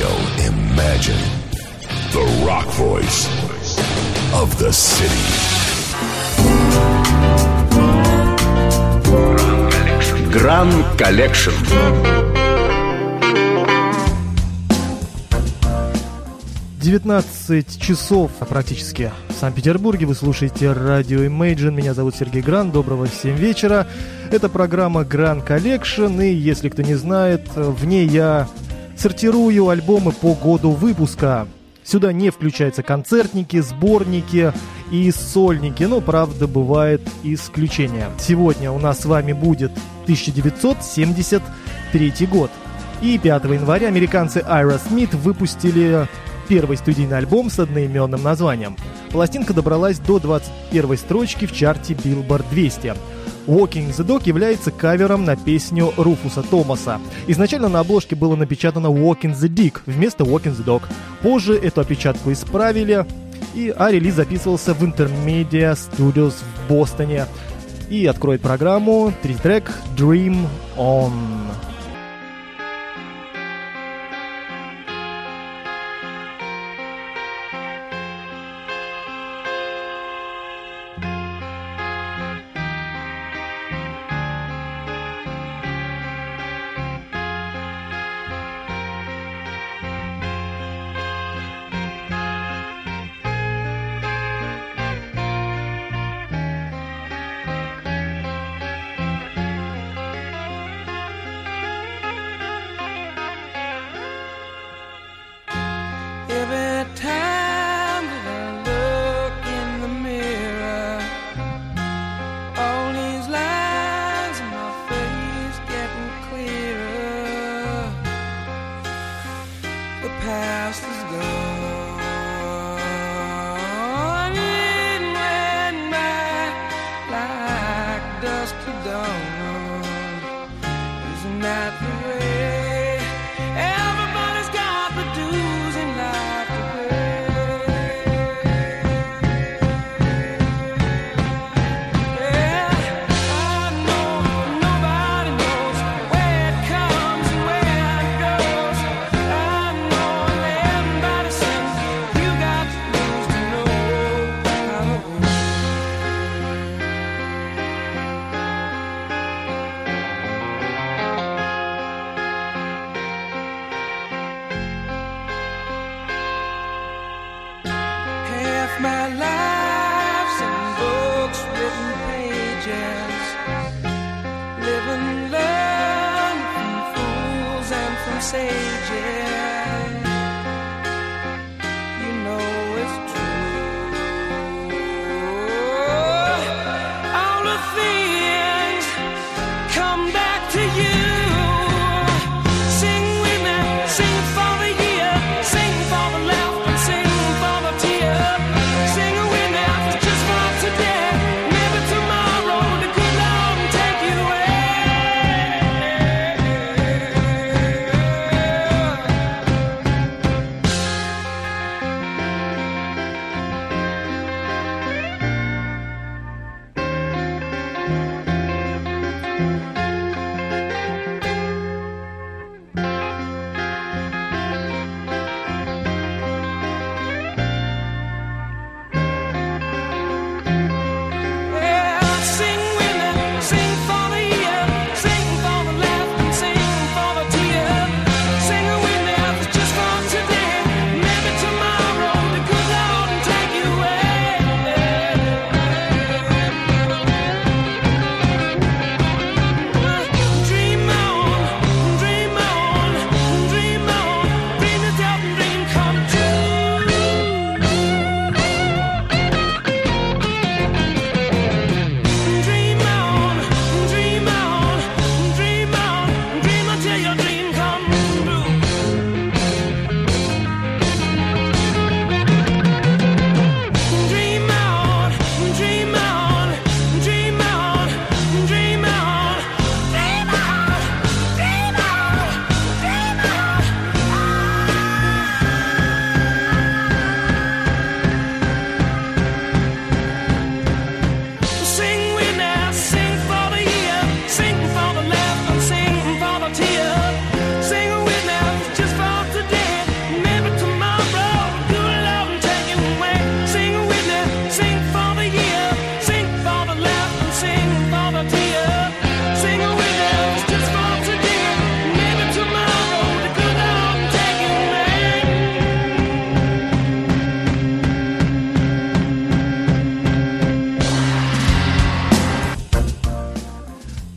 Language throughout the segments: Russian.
Radio. Imagine the rock voice of the city. Grand Collection. Девятнадцать часов практически в Санкт-Петербурге. Вы слушаете радио Imagine. Меня зовут Сергей Гран. Доброго всем вечера. Это программа Grand Collection. И если кто не знает, в ней я сортирую альбомы по году выпуска. Сюда не включаются концертники, сборники и сольники, но, правда, бывает исключение. Сегодня у нас с вами будет 1973 год. И 5 января американцы Aerosmith выпустили первый студийный альбом с одноименным названием. Пластинка добралась до 21 строчки в чарте Billboard 200. Walking the Dog является кавером на песню Руфуса Томаса. Изначально на обложке было напечатано Walking the Dick вместо Walking the Dog. Позже эту опечатку исправили, и, а релиз записывался в Intermedia Studios в Бостоне. И откроет программу три-трек Dream On.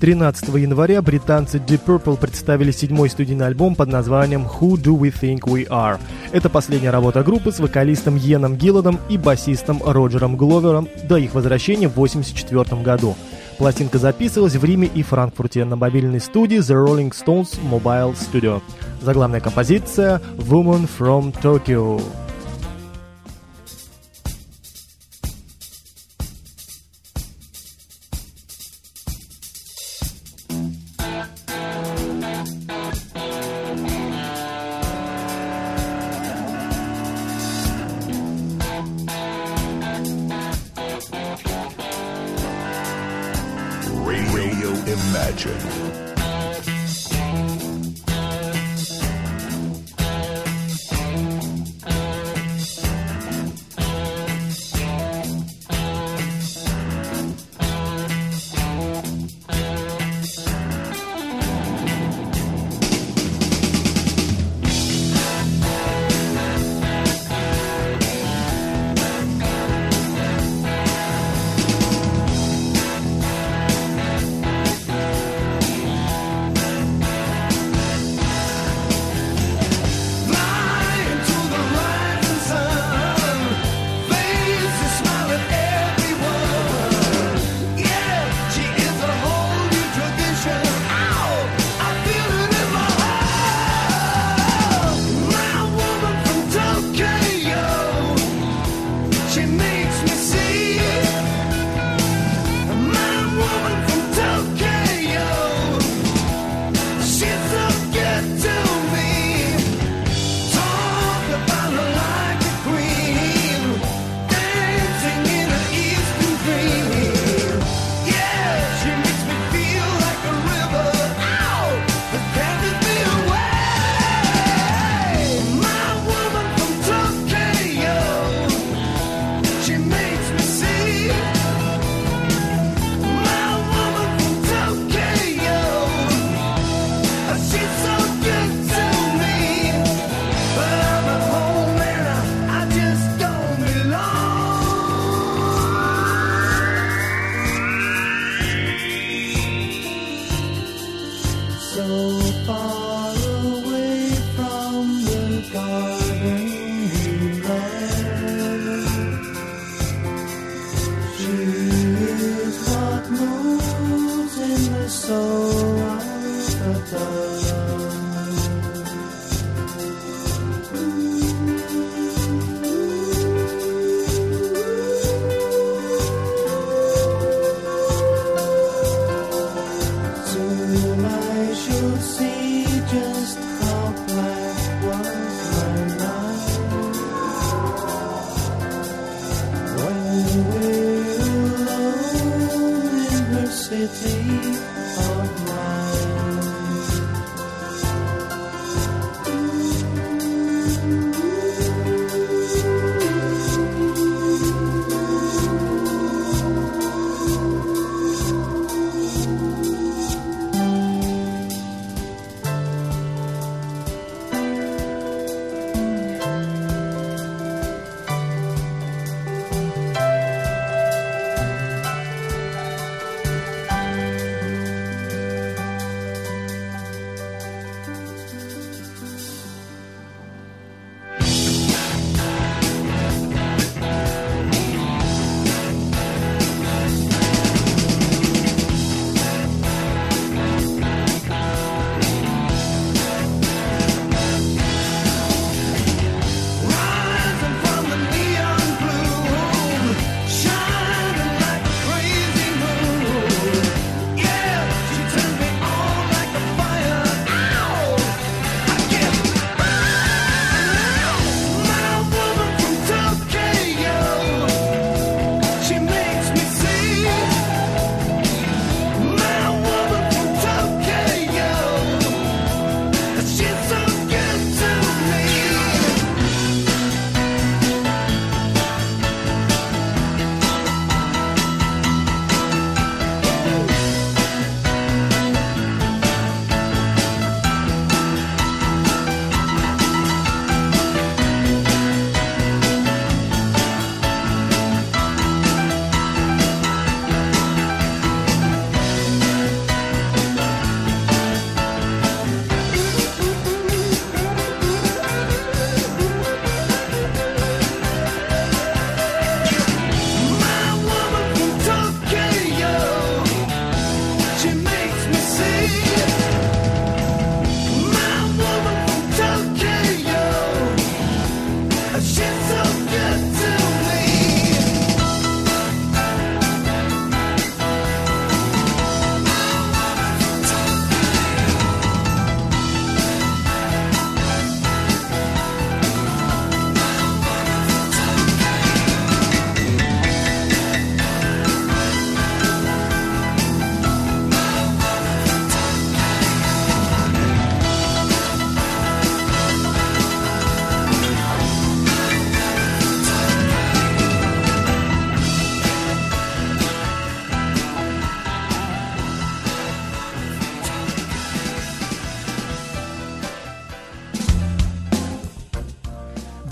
13 января британцы Deep Purple представили седьмой студийный альбом под названием Who Do We Think We Are. Это последняя работа группы с вокалистом Йеном Гиллодом и басистом Роджером Гловером до их возвращения в 1984 году. Пластинка записывалась в Риме и Франкфурте на мобильной студии The Rolling Stones Mobile Studio. Заглавная композиция «Woman from Tokyo».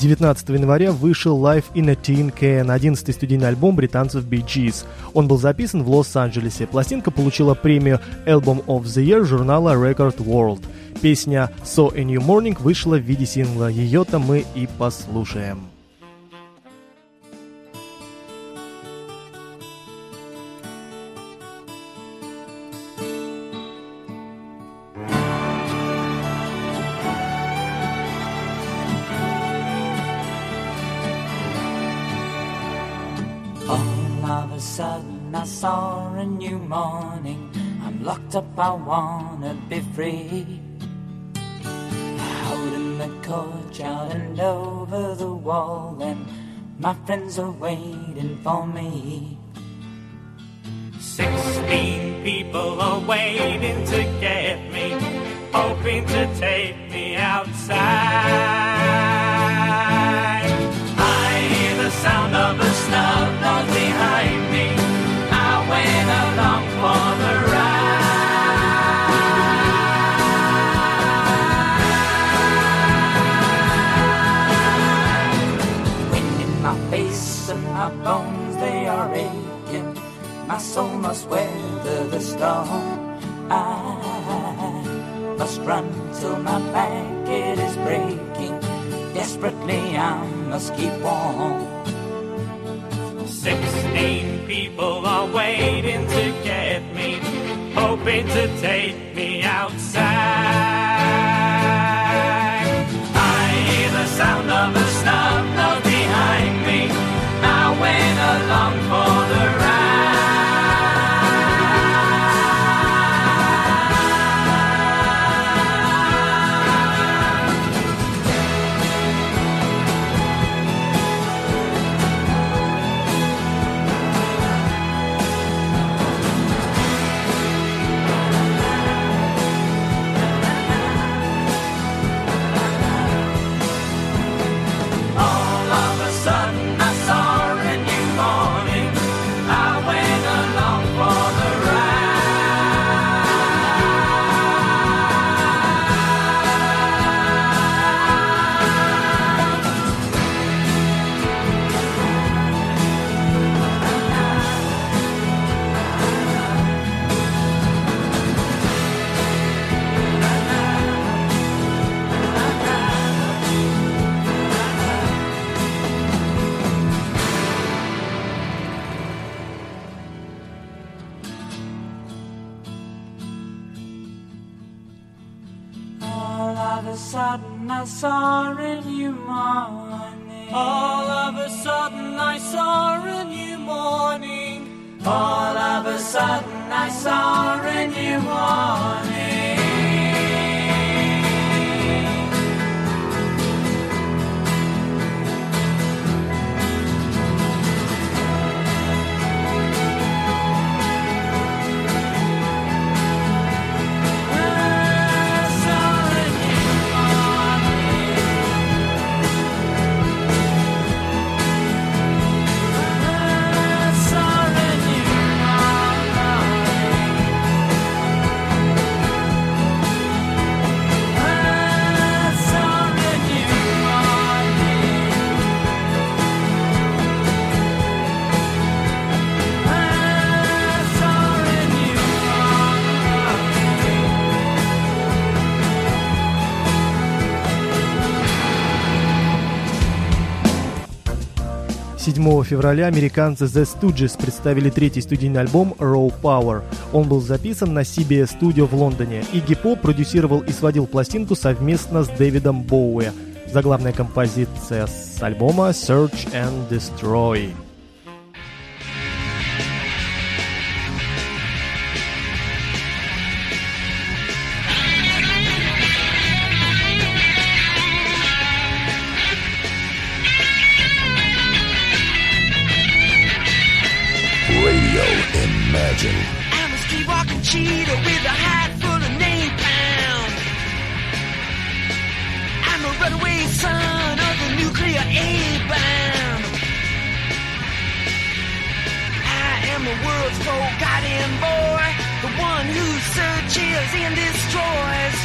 19 января вышел Live in a Tin Can, 11 студийный альбом британцев Bee Gees. Он был записан в Лос-Анджелесе. Пластинка получила премию Album of the Year журнала Record World. Песня So a New Morning вышла в виде сингла. Ее-то мы и послушаем. Morning. I'm locked up, I wanna be free. Out in the courtyard and over the wall, and my friends are waiting for me. Sixteen people are waiting to get me, hoping to take me outside. I hear the sound of a snub My soul must weather the storm. I must run till my back it is breaking. Desperately, I must keep on. Sixteen people are waiting to get me, hoping to take me outside. I hear the sound of I saw a new morning. All of a sudden I saw a new morning. All of a sudden I saw a new morning. Февраля американцы The Stooges представили третий студийный альбом Raw Power. Он был записан на CBS Studio в Лондоне. Игги Поп продюсировал и сводил пластинку совместно с Дэвидом Боуэ. Заглавная композиция с альбома Search and Destroy. Imagine. I'm a ski walking cheetah with a hide full of napalm. I'm a runaway son of the nuclear A-bomb. I am the world's forgotten boy, the one who searches and destroys.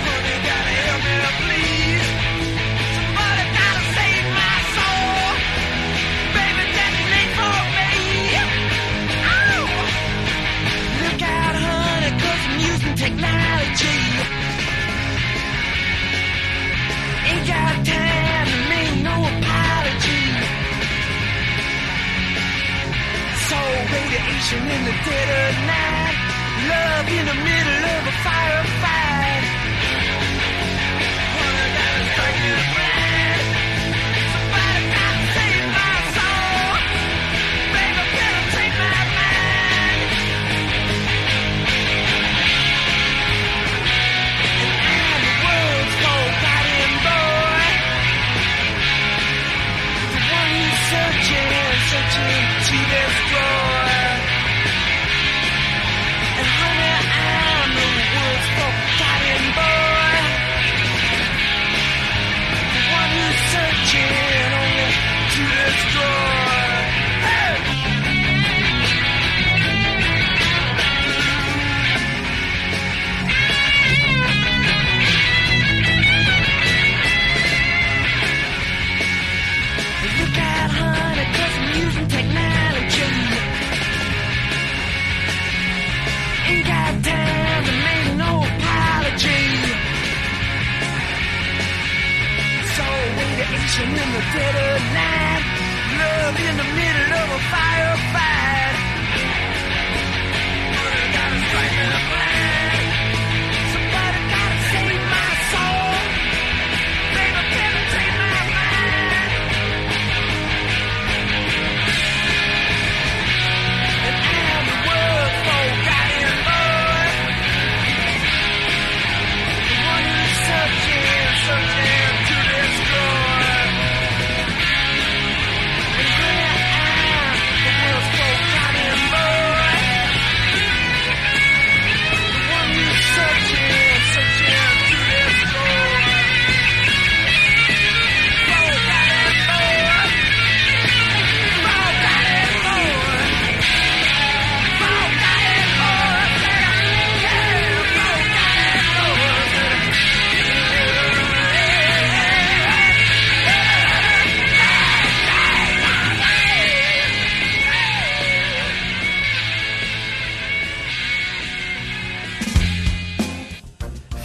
Honey, gotta help me, please. technology. Ain't got time to make no apology. Soul radiation in the dead of night. Love in the middle of a firefight. better line. Love in the middle of a fire.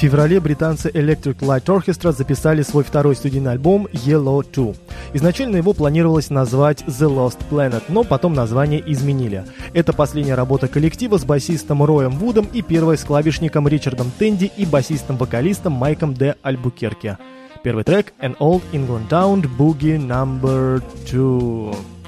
феврале британцы Electric Light Orchestra записали свой второй студийный альбом Yellow 2. Изначально его планировалось назвать The Lost Planet, но потом название изменили. Это последняя работа коллектива с басистом Роем Вудом и первой с клавишником Ричардом Тенди и басистом-вокалистом Майком Д. Альбукерке. Первый трек «An Old England Town Boogie Number 2».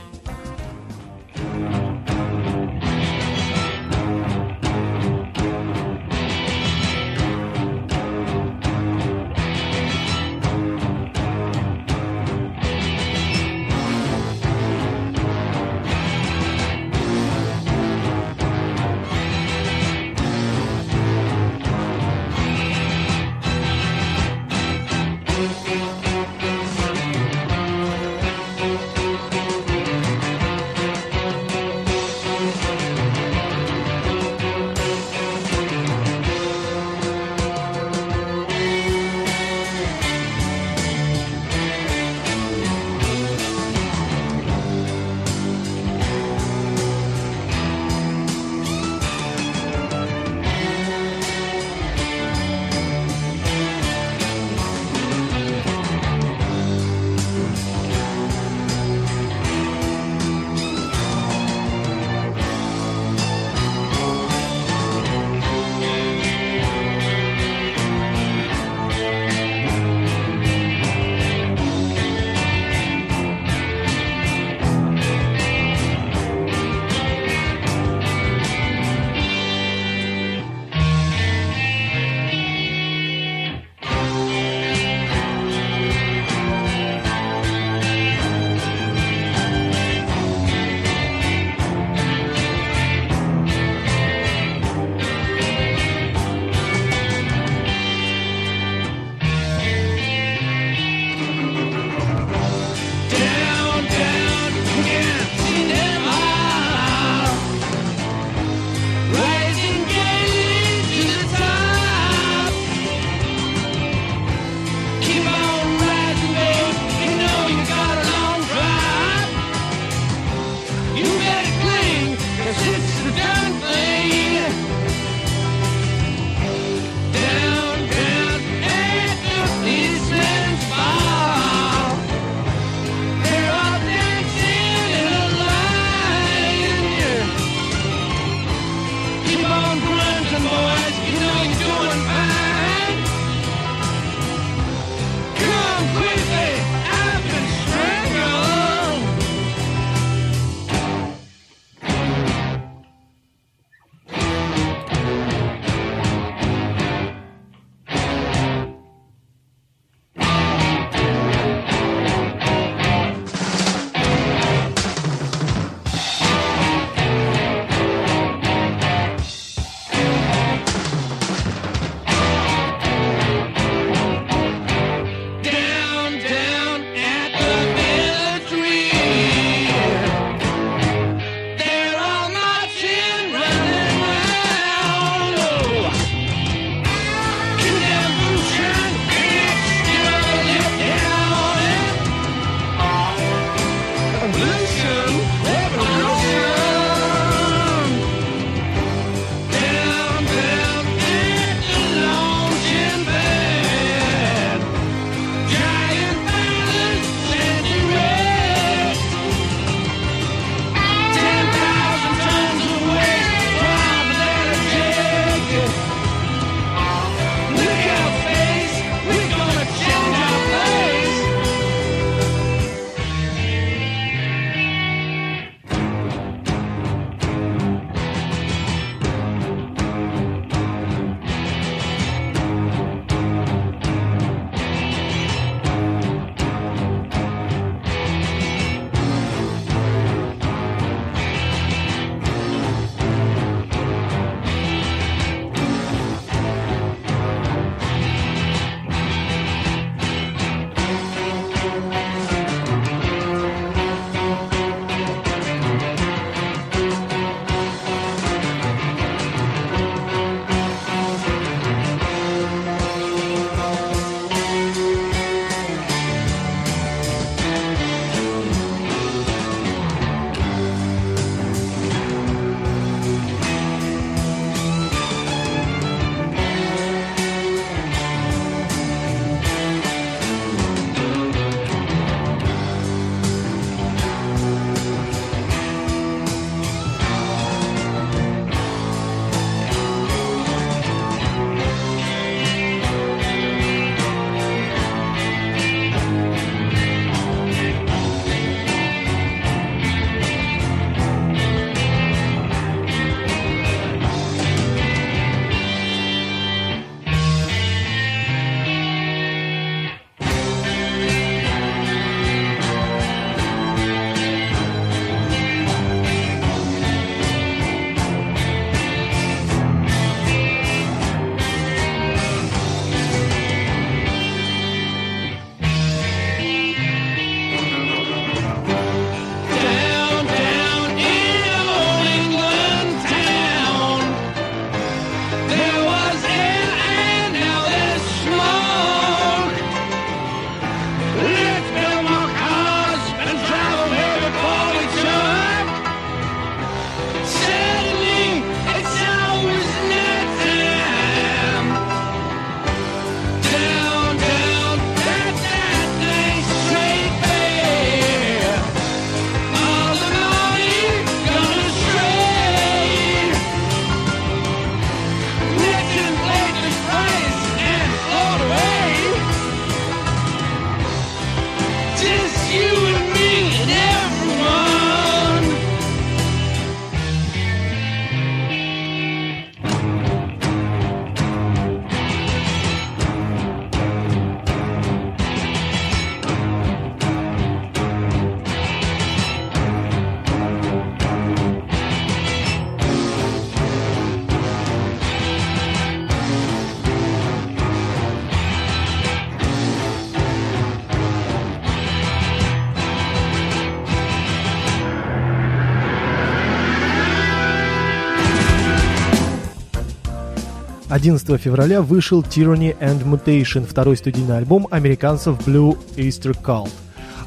11 февраля вышел Tyranny and Mutation, второй студийный альбом американцев Blue Easter Cult.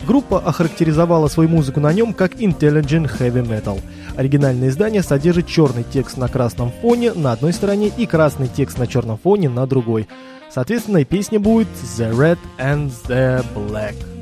Группа охарактеризовала свою музыку на нем как Intelligent Heavy Metal. Оригинальное издание содержит черный текст на красном фоне на одной стороне и красный текст на черном фоне на другой. Соответственно, песня будет The Red and the Black.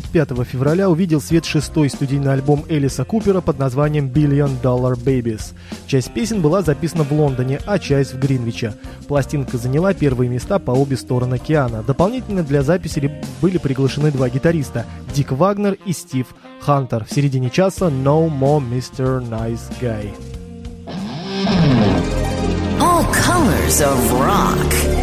25 февраля увидел свет шестой студийный альбом Элиса Купера под названием Billion Dollar Babies. Часть песен была записана в Лондоне, а часть в Гринвиче. Пластинка заняла первые места по обе стороны океана. Дополнительно для записи были приглашены два гитариста – Дик Вагнер и Стив Хантер. В середине часа «No More Mr. Nice Guy». All colors of rock.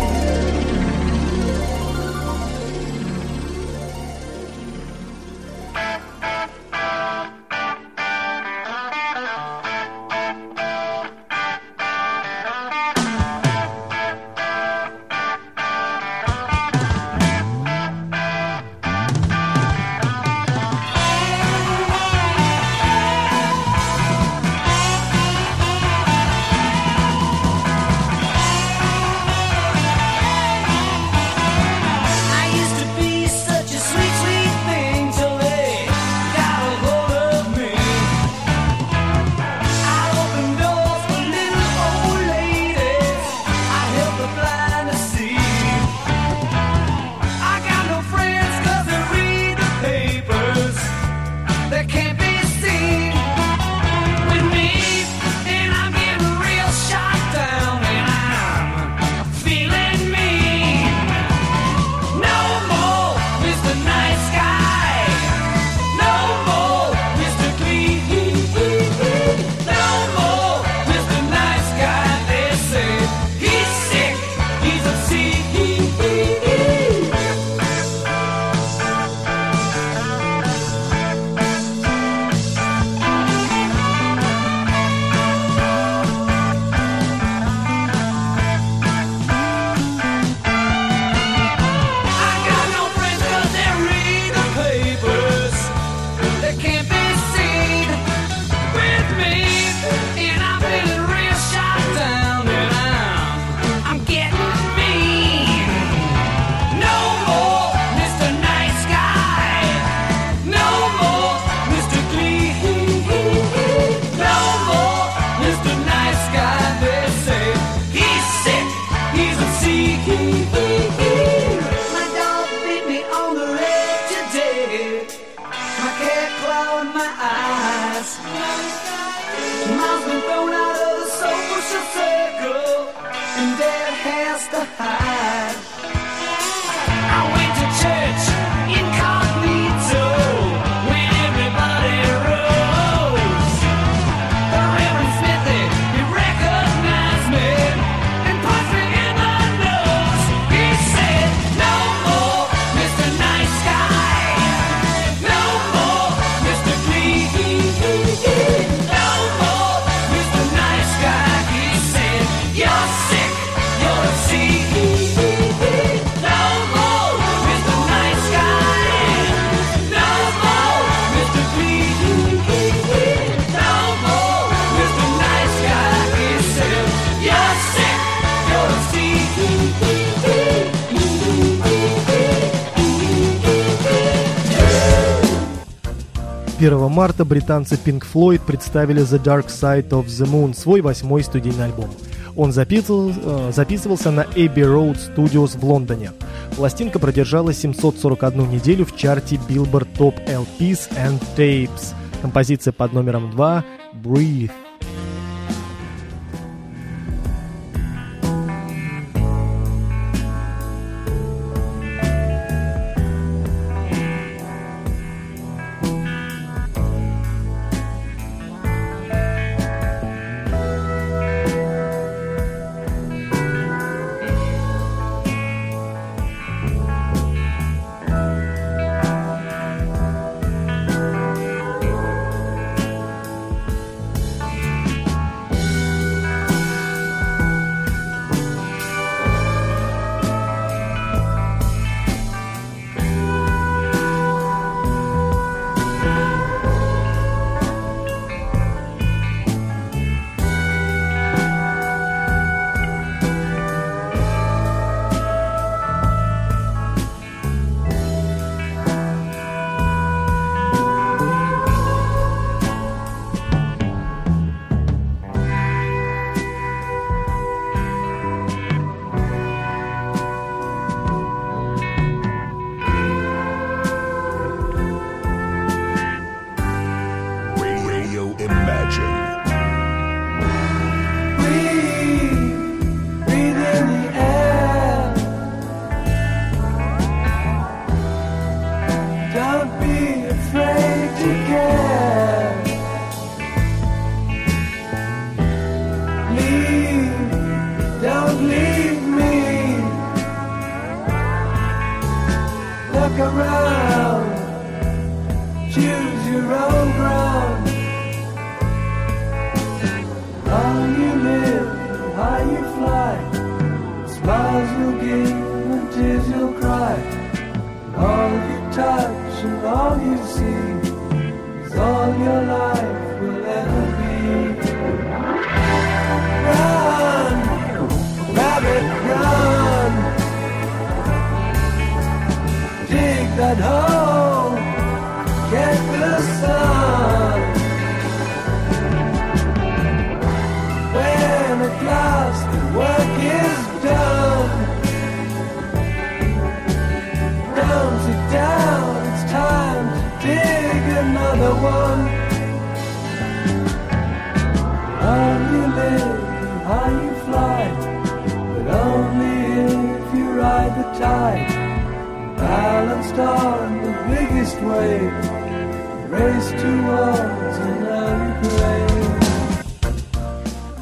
марта британцы Pink Floyd представили The Dark Side of the Moon, свой восьмой студийный альбом. Он записывал, э, записывался на Abbey Road Studios в Лондоне. Пластинка продержалась 741 неделю в чарте Billboard Top LPs and Tapes. Композиция под номером 2 «Breathe».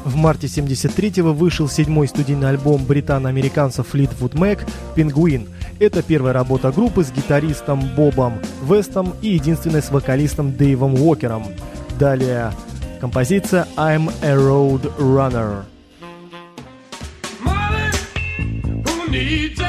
В марте 73-го вышел седьмой студийный альбом британо-американцев Fleetwood Mac «Пингуин». Это первая работа группы с гитаристом Бобом Вестом и единственной с вокалистом Дэйвом Уокером. Далее композиция «I'm a Road Runner». Molly,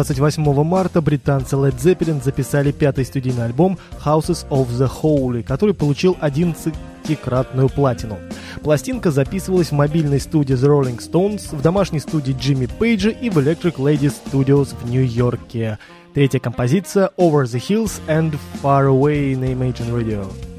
28 марта британцы Led Zeppelin записали пятый студийный альбом Houses of the Holy, который получил 11-кратную платину. Пластинка записывалась в мобильной студии The Rolling Stones, в домашней студии Джимми Пейджа и в Electric Ladies Studios в Нью-Йорке. Третья композиция Over the Hills and Far Away на Imagine Radio.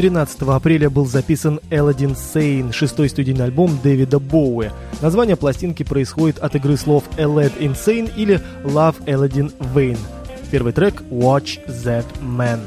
13 апреля был записан Элладин Сейн, шестой студийный альбом Дэвида Боуэ. Название пластинки происходит от игры слов Elad Insane или Love Aladdin Vain. Первый трек Watch That Man.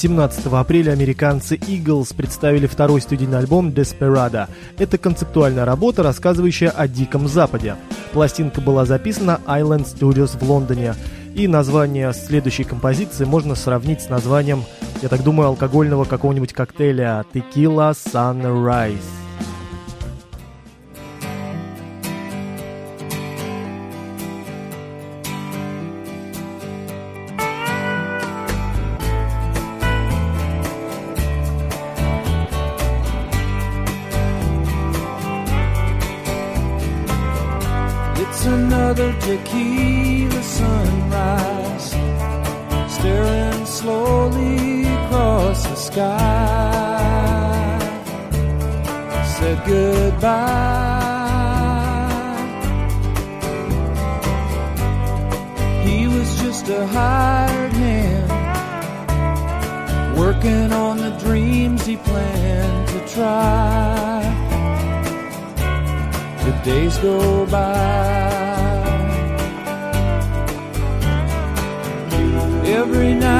17 апреля американцы Eagles представили второй студийный альбом Desperado. Это концептуальная работа, рассказывающая о Диком Западе. Пластинка была записана Island Studios в Лондоне. И название следующей композиции можно сравнить с названием, я так думаю, алкогольного какого-нибудь коктейля Tequila Sunrise. Tequila sunrise, staring slowly across the sky. Said goodbye. He was just a hired hand, working on the dreams he planned to try the days go by. Every night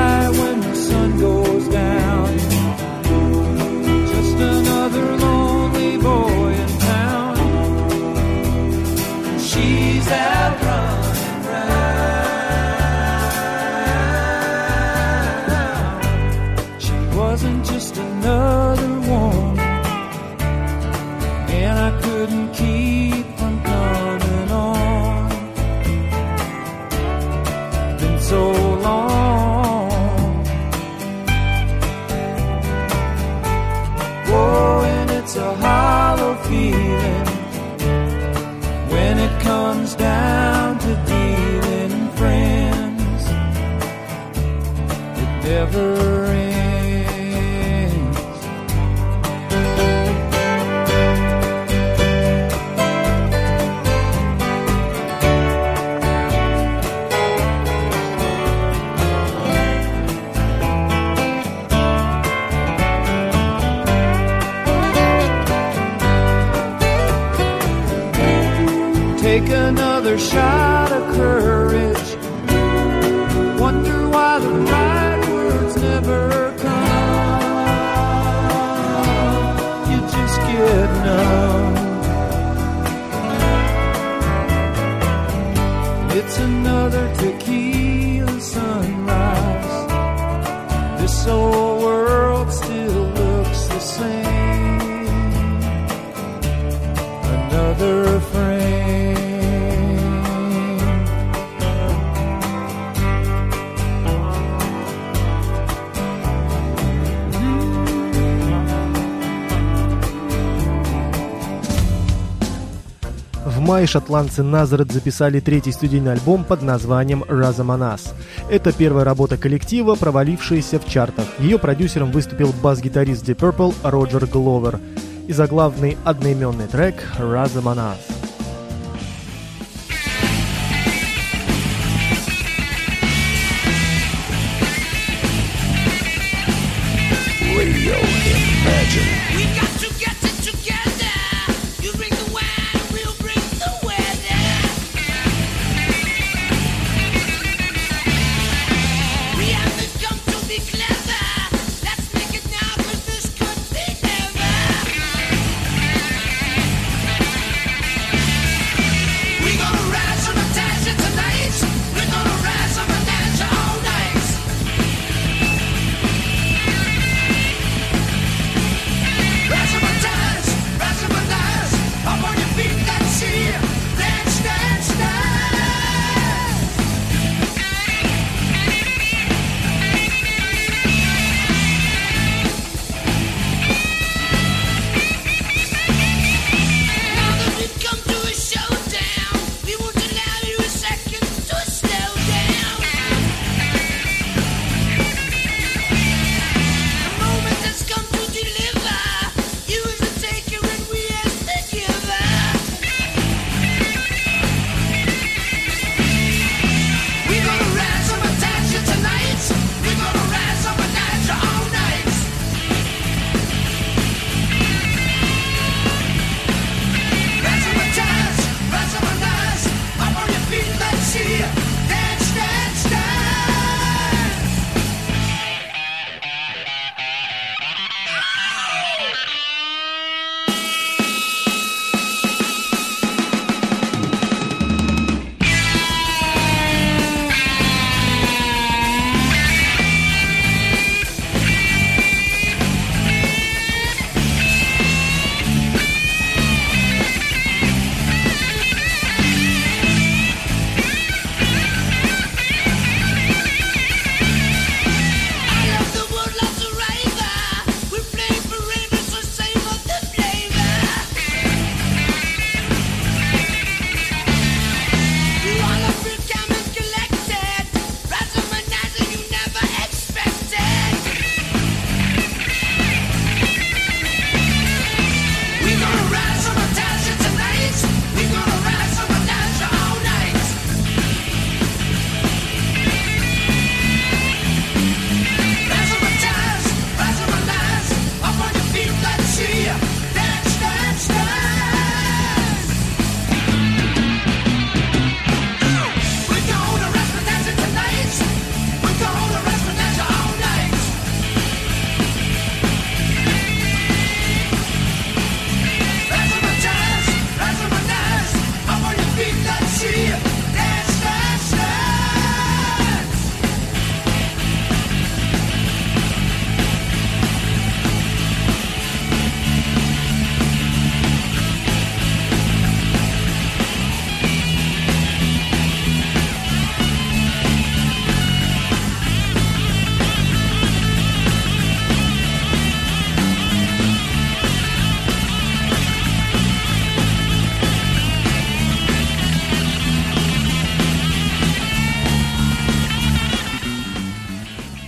мае шотландцы Назарет записали третий студийный альбом под названием «Разаманас». Это первая работа коллектива, провалившаяся в чартах. Ее продюсером выступил бас-гитарист Deep Purple Роджер Гловер. И заглавный одноименный трек «Разаманас».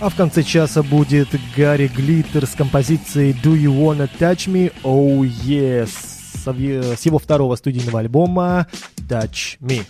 А в конце часа будет Гарри Глиттер с композицией «Do You Wanna Touch Me? Oh Yes» с его второго студийного альбома «Touch Me».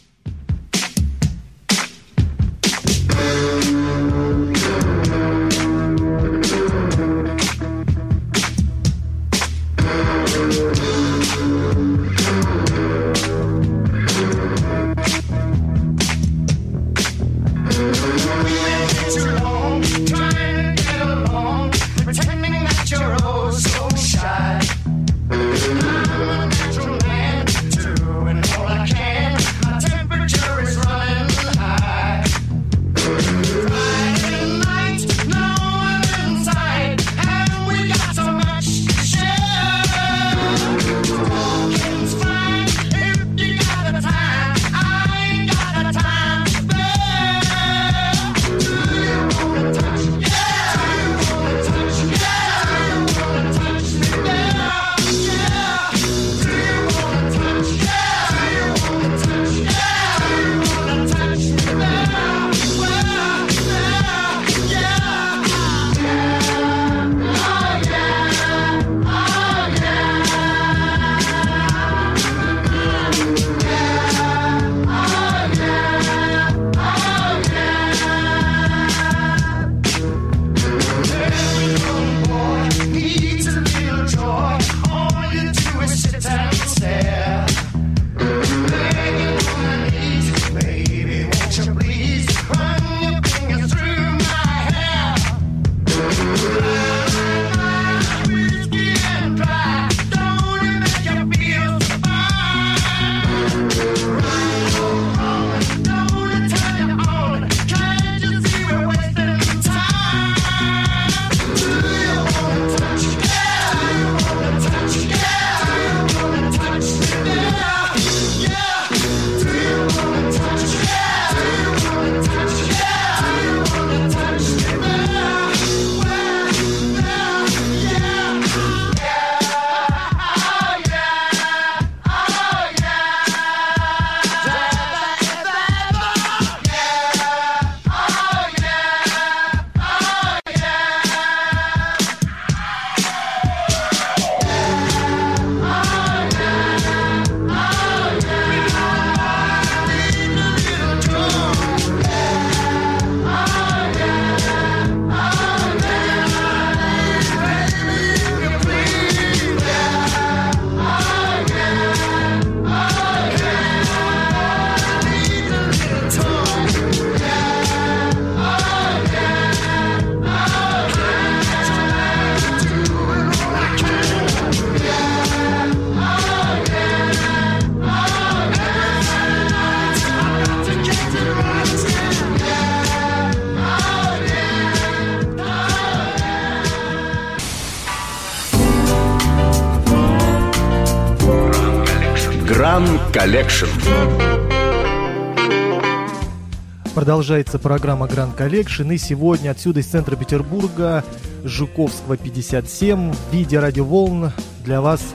Продолжается программа Gran Collection. И сегодня отсюда из центра Петербурга, Жуковского 57, в виде радиоволн для вас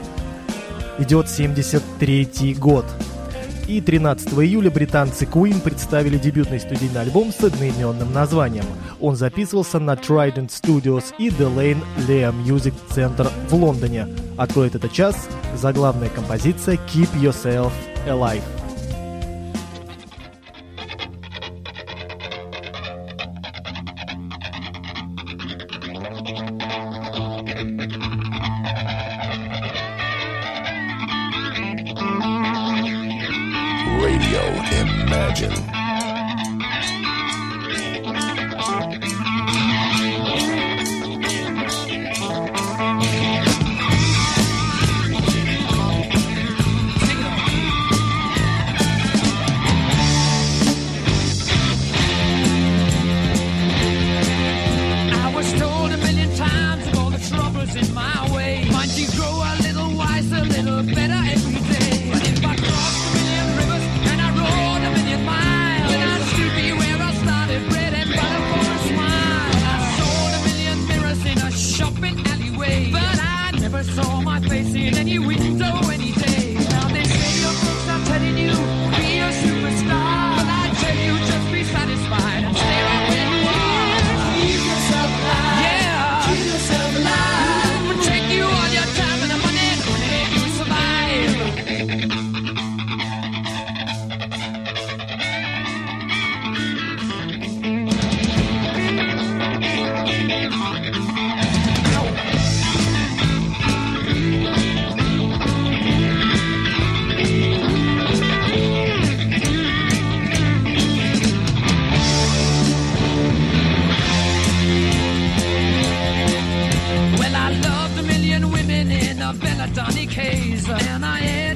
идет 73-й год. И 13 июля британцы Queen представили дебютный студийный альбом с одноименным названием. Он записывался на Trident Studios и De Lane Lea Music Centre в Лондоне. Откроет этот час заглавная композиция Keep Yourself Alive. Bella Donny Kays, and I am.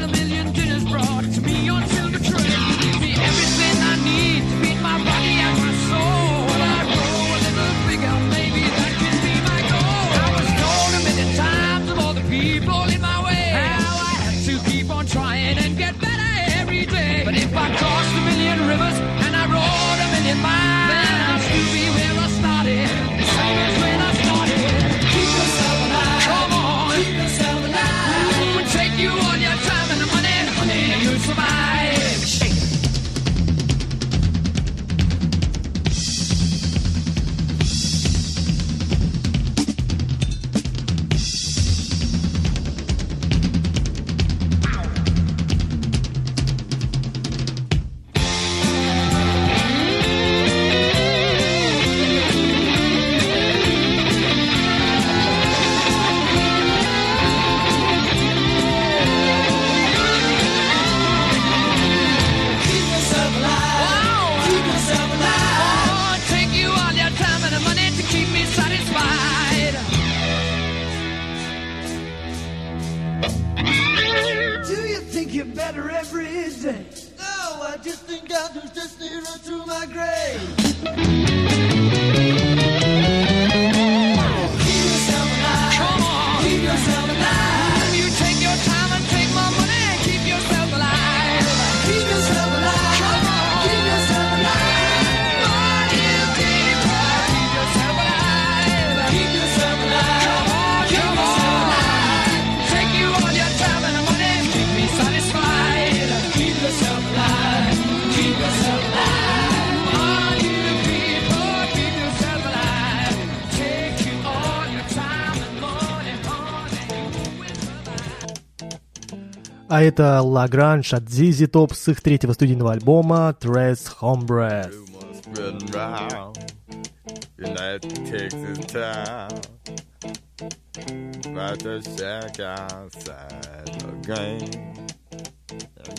А это Лагранж от ZZ Top с их третьего студийного альбома Tres Hombres.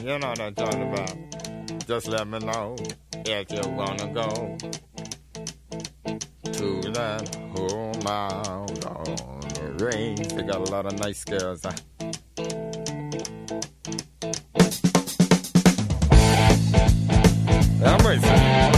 you know what I'm talking about. Just let me know if you wanna go to that home out on the range. They got a lot of nice girls. Huh? I'm ready.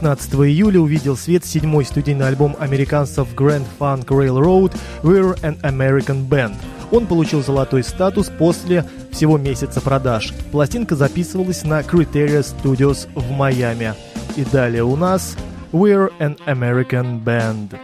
15 июля увидел свет седьмой студийный альбом американцев Grand Funk Railroad «We're an American Band». Он получил золотой статус после всего месяца продаж. Пластинка записывалась на Criteria Studios в Майами. И далее у нас «We're an American Band».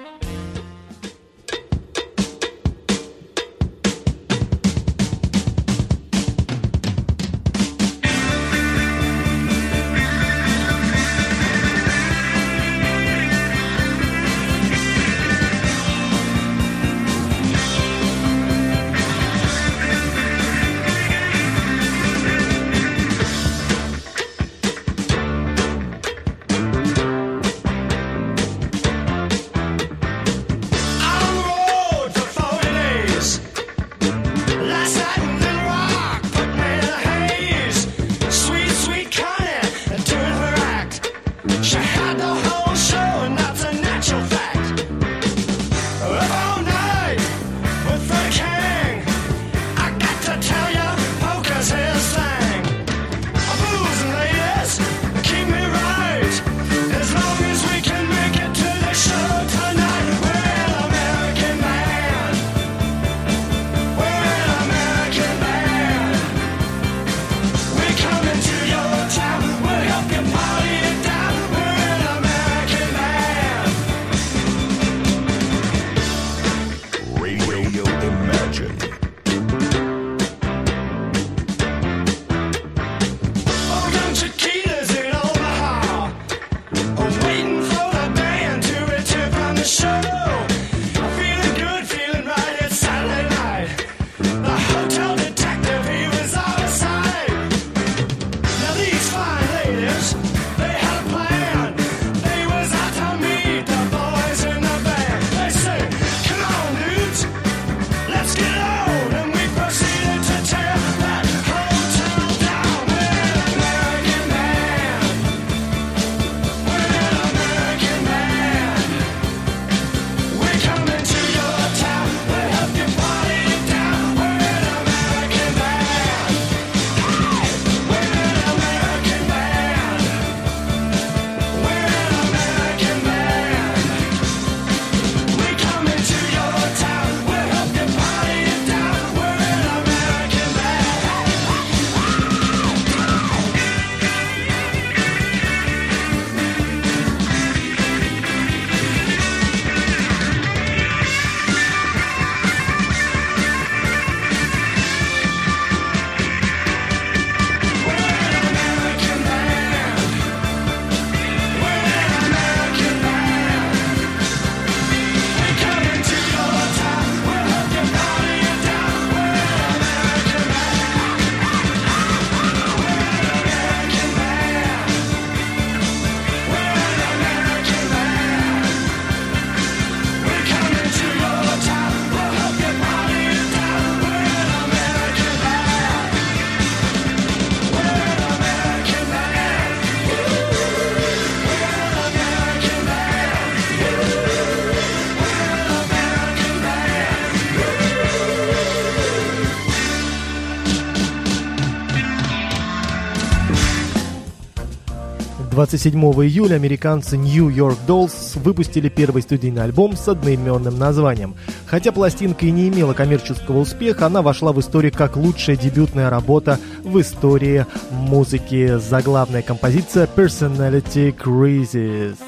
27 июля американцы New York Dolls выпустили первый студийный альбом с одноименным названием. Хотя пластинка и не имела коммерческого успеха, она вошла в историю как лучшая дебютная работа в истории музыки. Заглавная композиция Personality Crisis.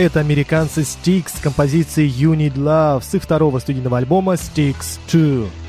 это американцы Styx с композицией You Need Love с их второго студийного альбома Styx 2.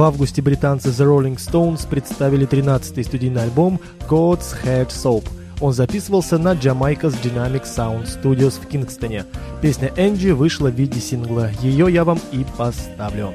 В августе британцы The Rolling Stones представили 13-й студийный альбом God's Head Soap. Он записывался на Jamaica's Dynamic Sound Studios в Кингстоне. Песня «Энджи» вышла в виде сингла. Ее я вам и поставлю.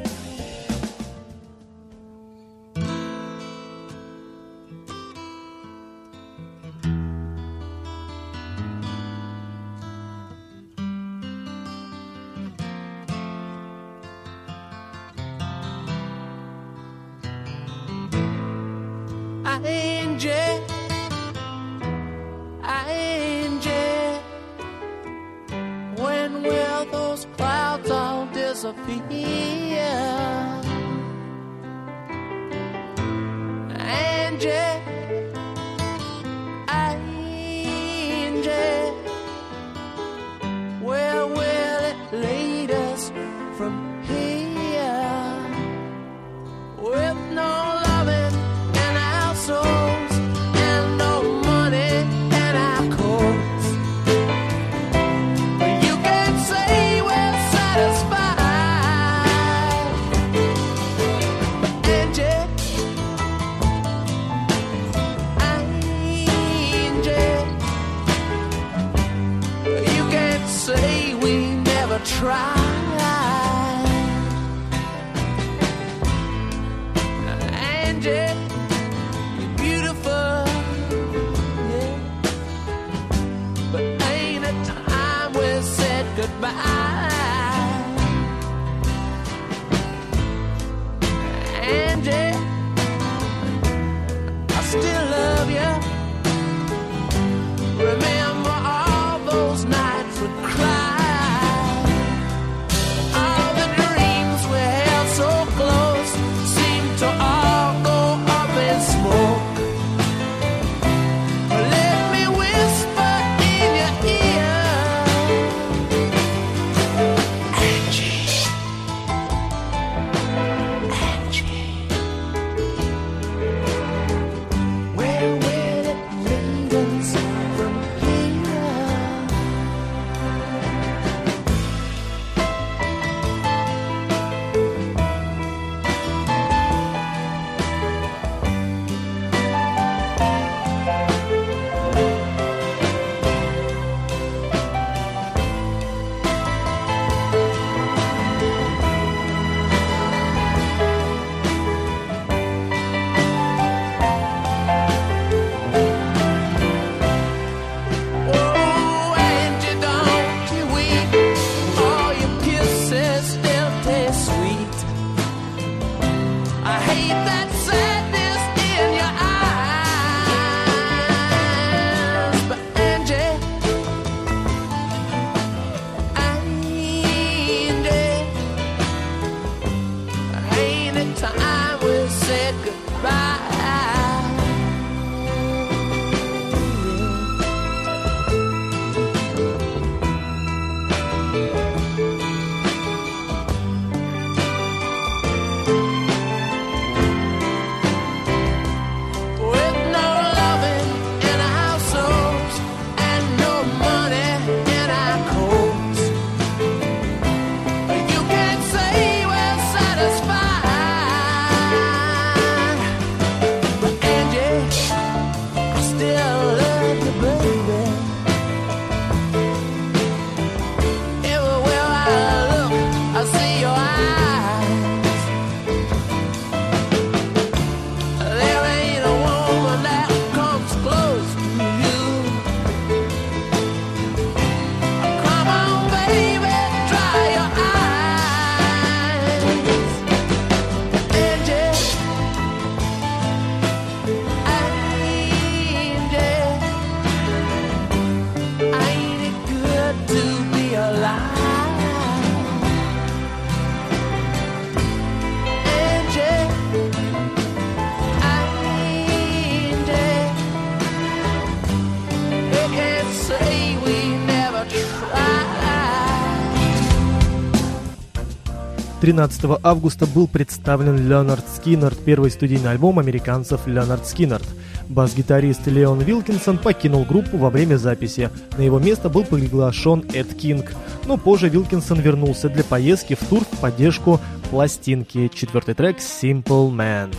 13 августа был представлен Lynyrd Skynyrd, первый студийный альбом американцев Lynyrd Skynyrd. Бас-гитарист Леон Вилкинсон покинул группу во время записи. На его место был приглашен Эд Кинг. Но позже Вилкинсон вернулся для поездки в тур в поддержку пластинки. Четвертый трек «Simple Man».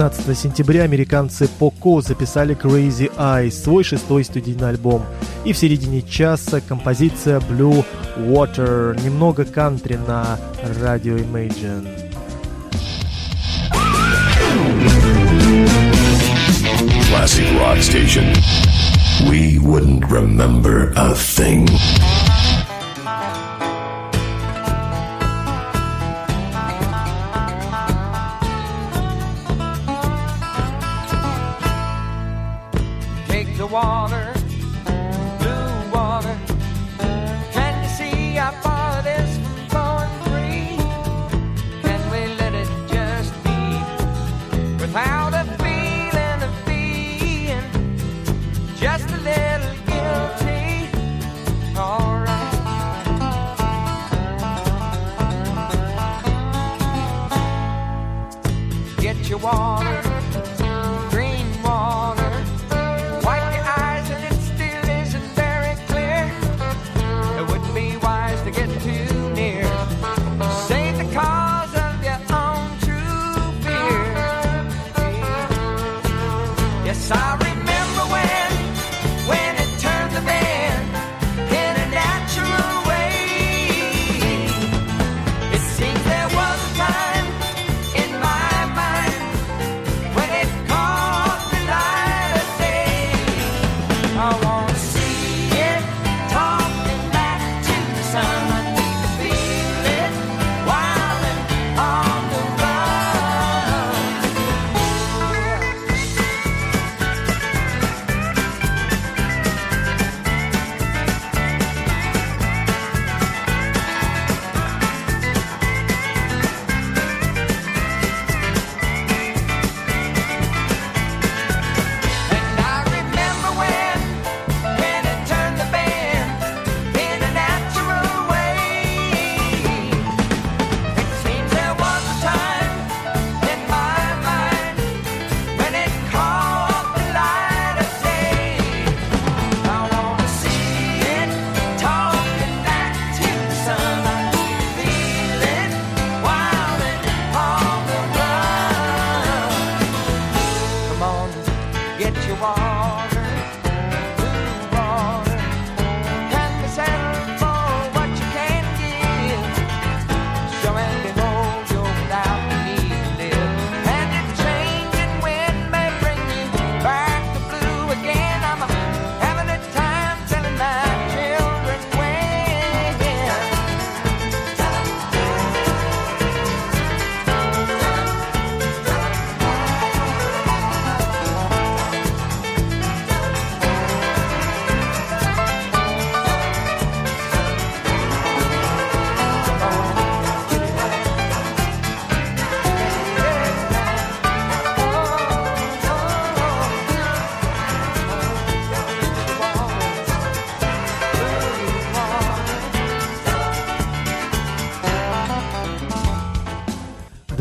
15 сентября американцы Поко записали Crazy Eyes, свой шестой студийный альбом. И в середине часа композиция Blue Water, немного кантри на радио Imagine. Classic rock station. We wouldn't remember a thing.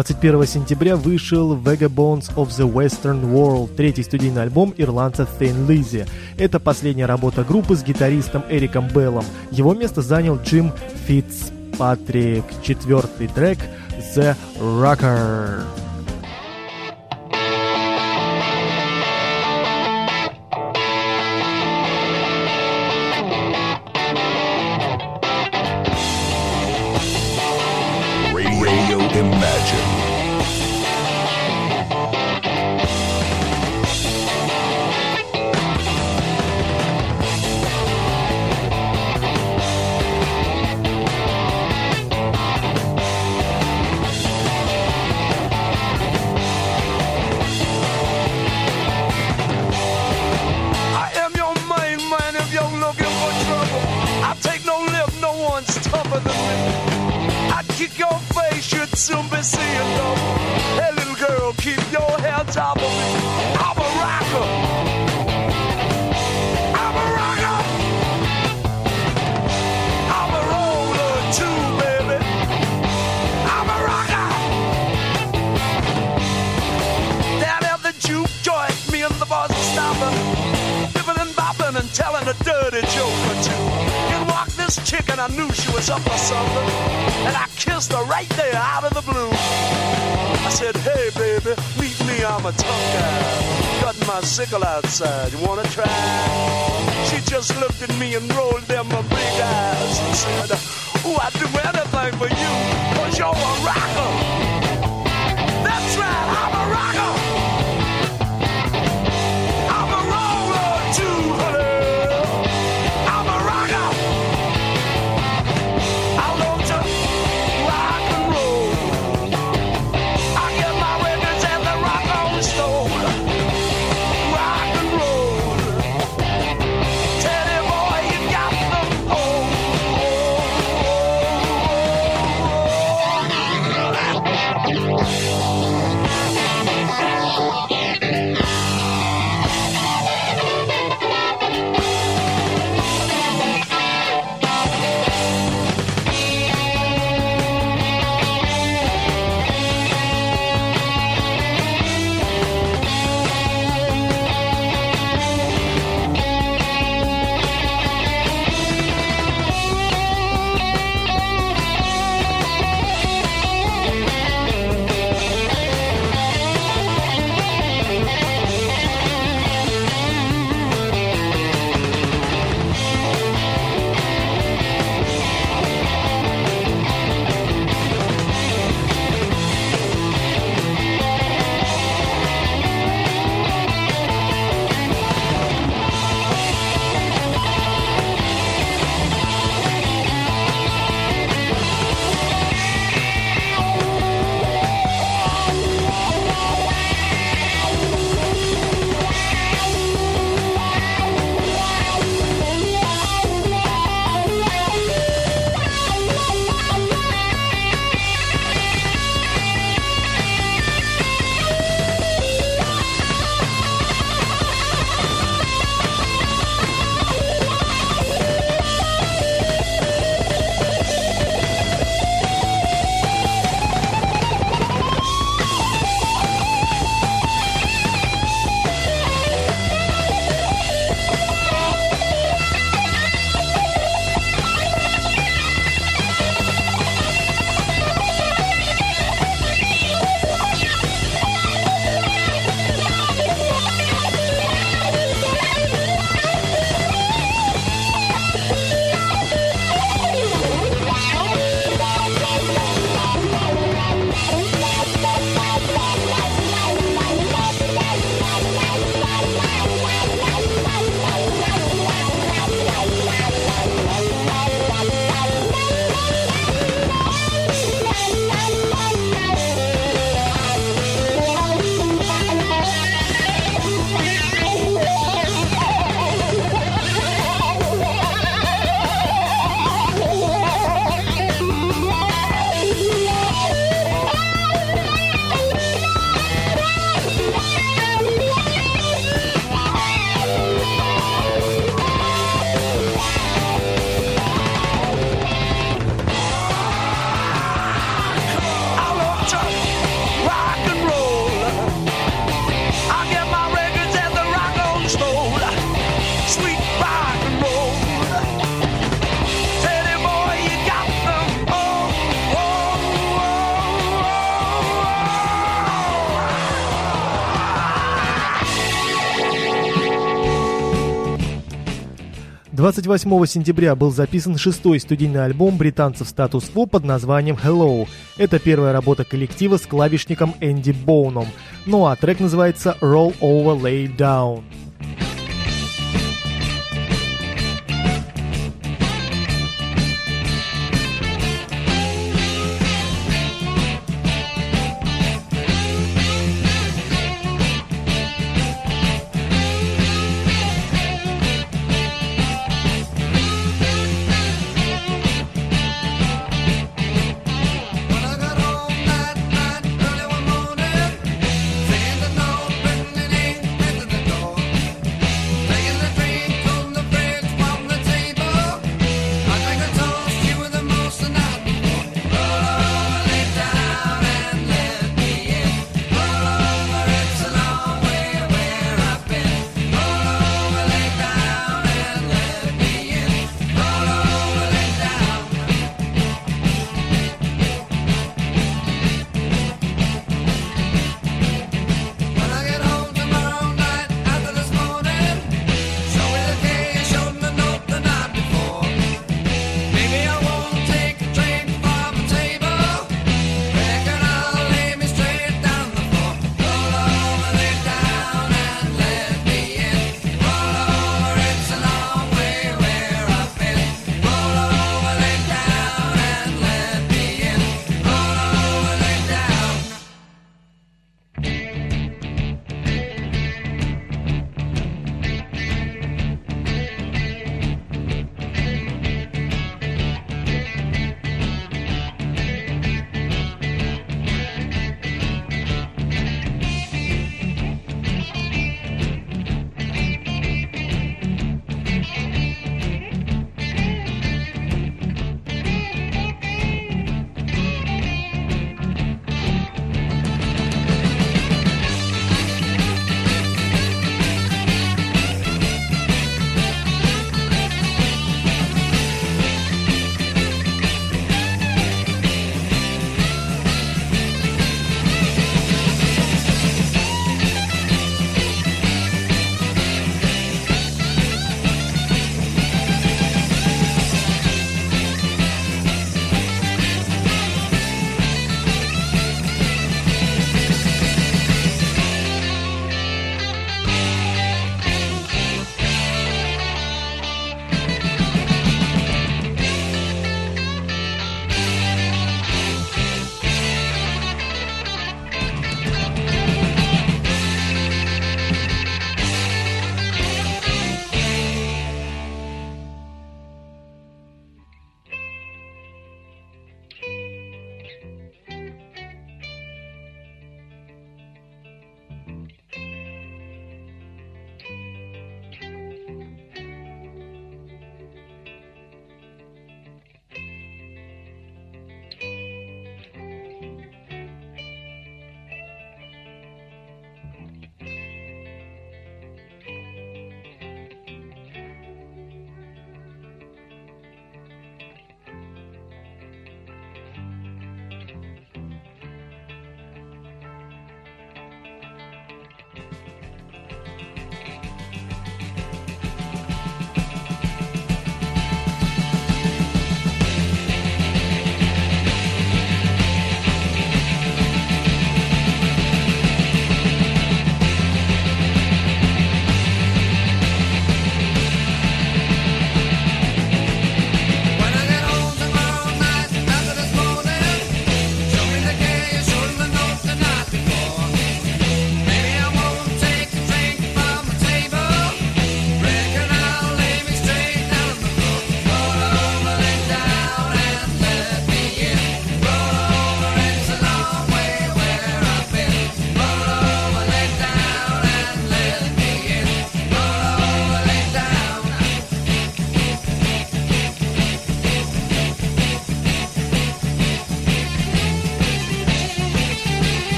21 сентября вышел Vagabonds of the Western World, третий студийный альбом ирландца Thane Лизи. Это последняя работа группы с гитаристом Эриком Беллом. Его место занял Джим Фитцпатрик. Четвертый трек The Rocker. Uh, outside. 28 сентября был записан шестой студийный альбом британцев «Статус Кво» под названием «Hello». Это первая работа коллектива с клавишником Энди Боуном. Ну а трек называется «Roll Over Lay Down».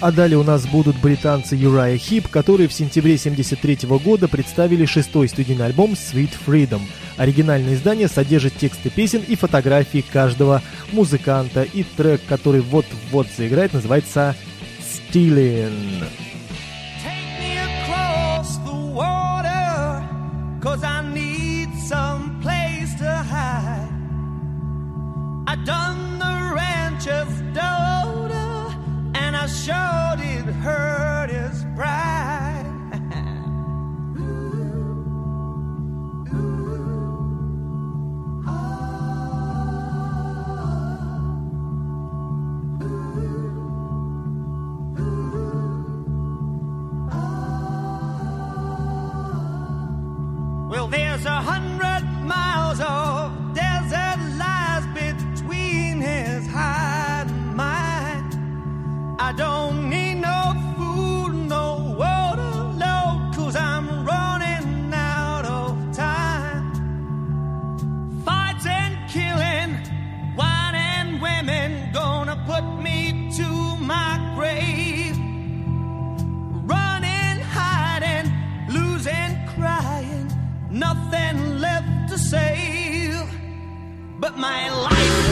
А далее у нас будут британцы Юрая Хип, которые в сентябре 1973 года представили шестой студийный альбом Sweet Freedom. Оригинальное издание содержит тексты песен и фотографии каждого музыканта. И трек, который вот-вот заиграет, называется «Stealing». Done the rancher's door. I sure did hurt his pride. Well, there's a hundred miles away. my life.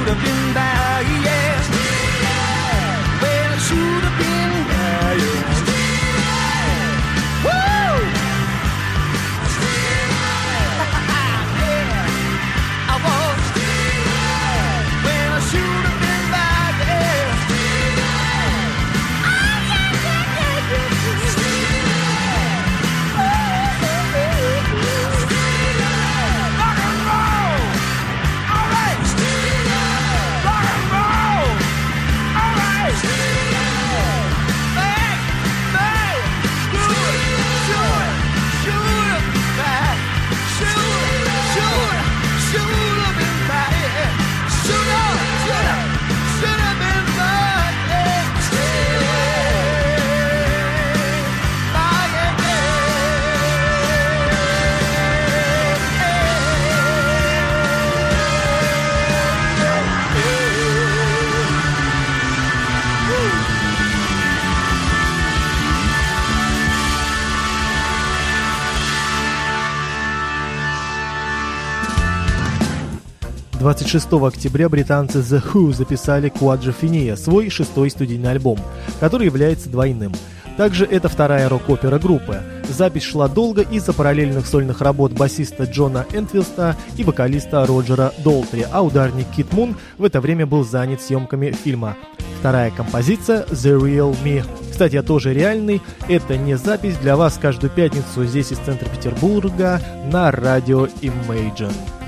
should have been down. 26 октября британцы The Who записали Quadrophenia, свой шестой студийный альбом, который является двойным. Также это вторая рок-опера группы. Запись шла долго из-за параллельных сольных работ басиста Джона Энтвилста и вокалиста Роджера Долтри, а ударник Кит Мун в это время был занят съемками фильма. Вторая композиция «The Real Me». Кстати, я тоже реальный. Это не запись для вас каждую пятницу здесь из центра Петербурга на радио Imagine.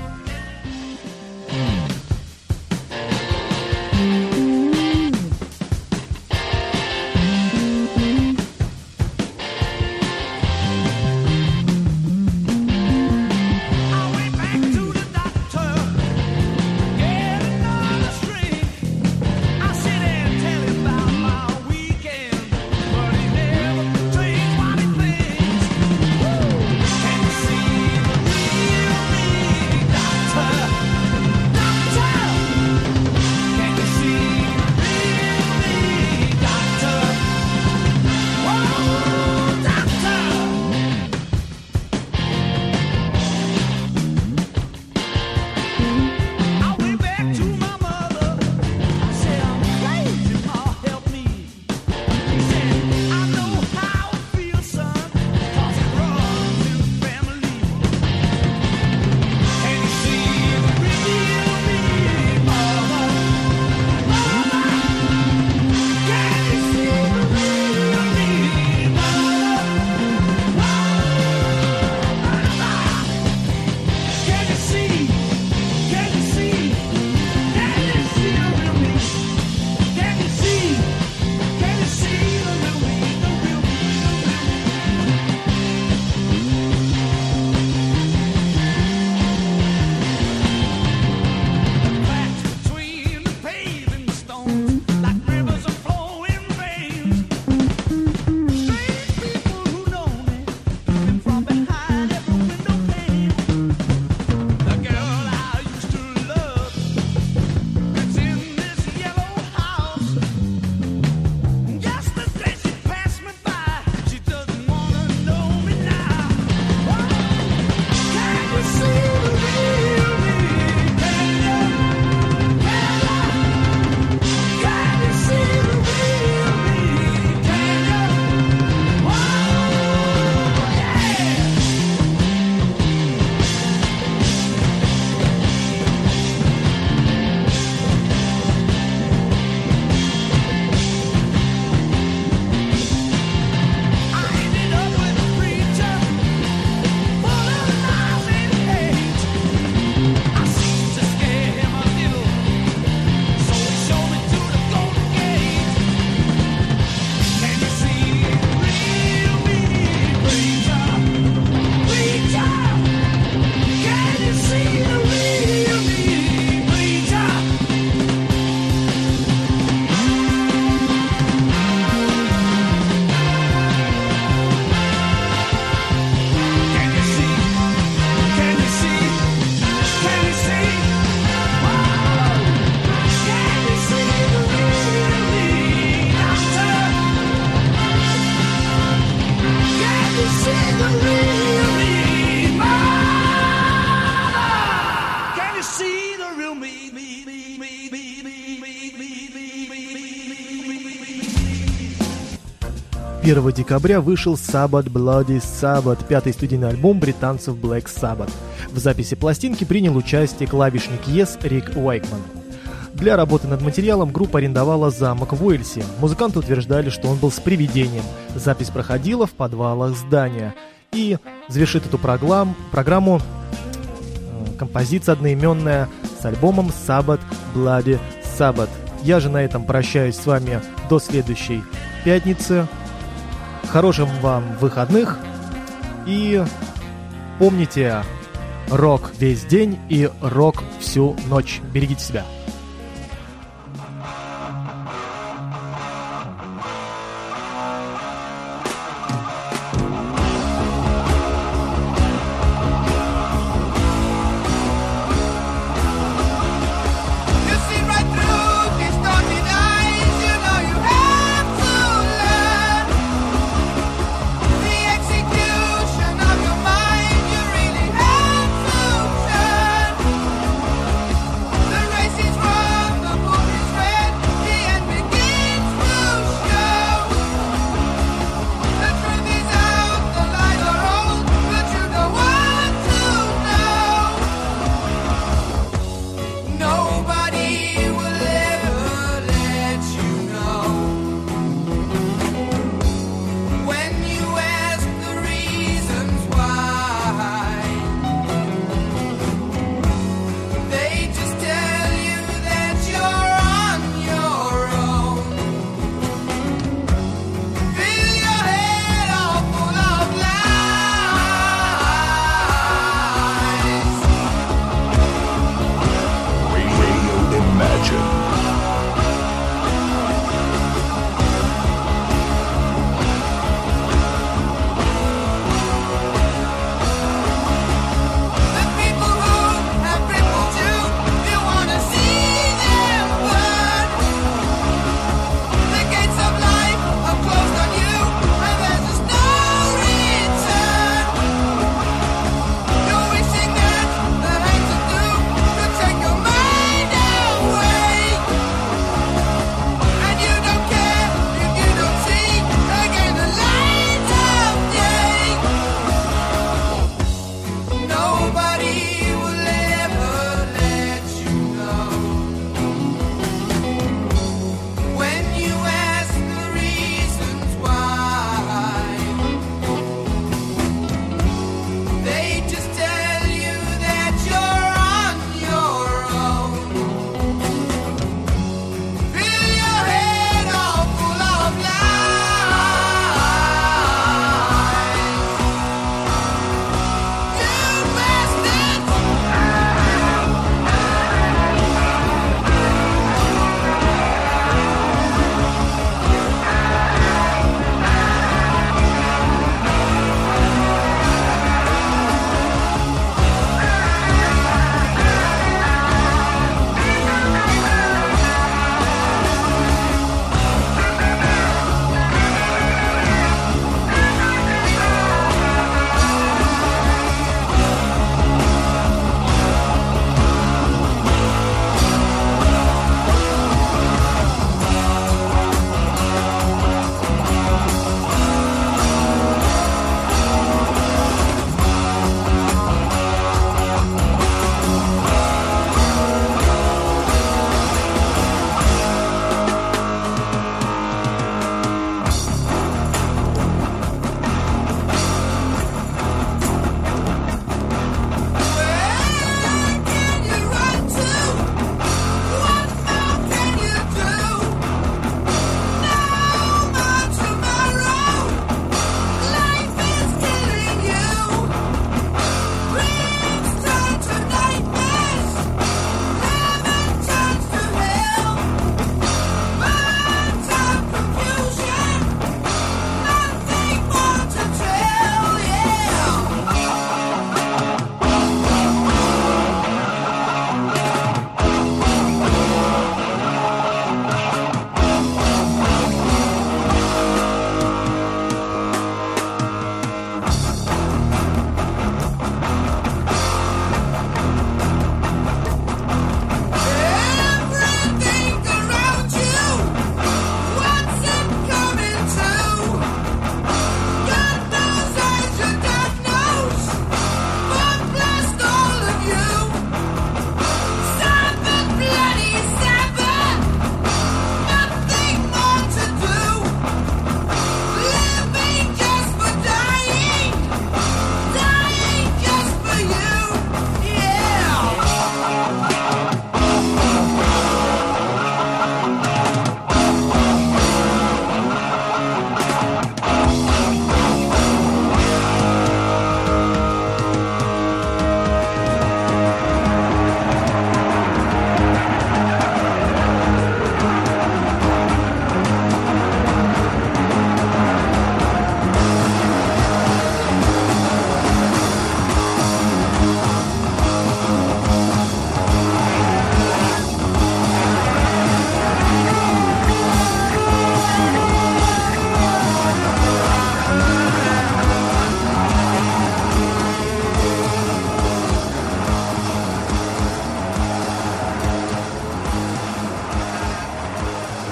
1 декабря вышел Sabbath Bloody Sabbath, пятый студийный альбом британцев Black Sabbath. В записи пластинки принял участие клавишник Yes Рик Уайкман. Для работы над материалом группа арендовала замок в Уэльсе. Музыканты утверждали, что он был с привидением. Запись проходила в подвалах здания. И завершит эту проглам- программу э, композиция одноименная с альбомом Sabbath Bloody Sabbath. Я же на этом прощаюсь с вами до следующей пятницы. Хорошим вам выходных. И помните, рок весь день и рок всю ночь. Берегите себя.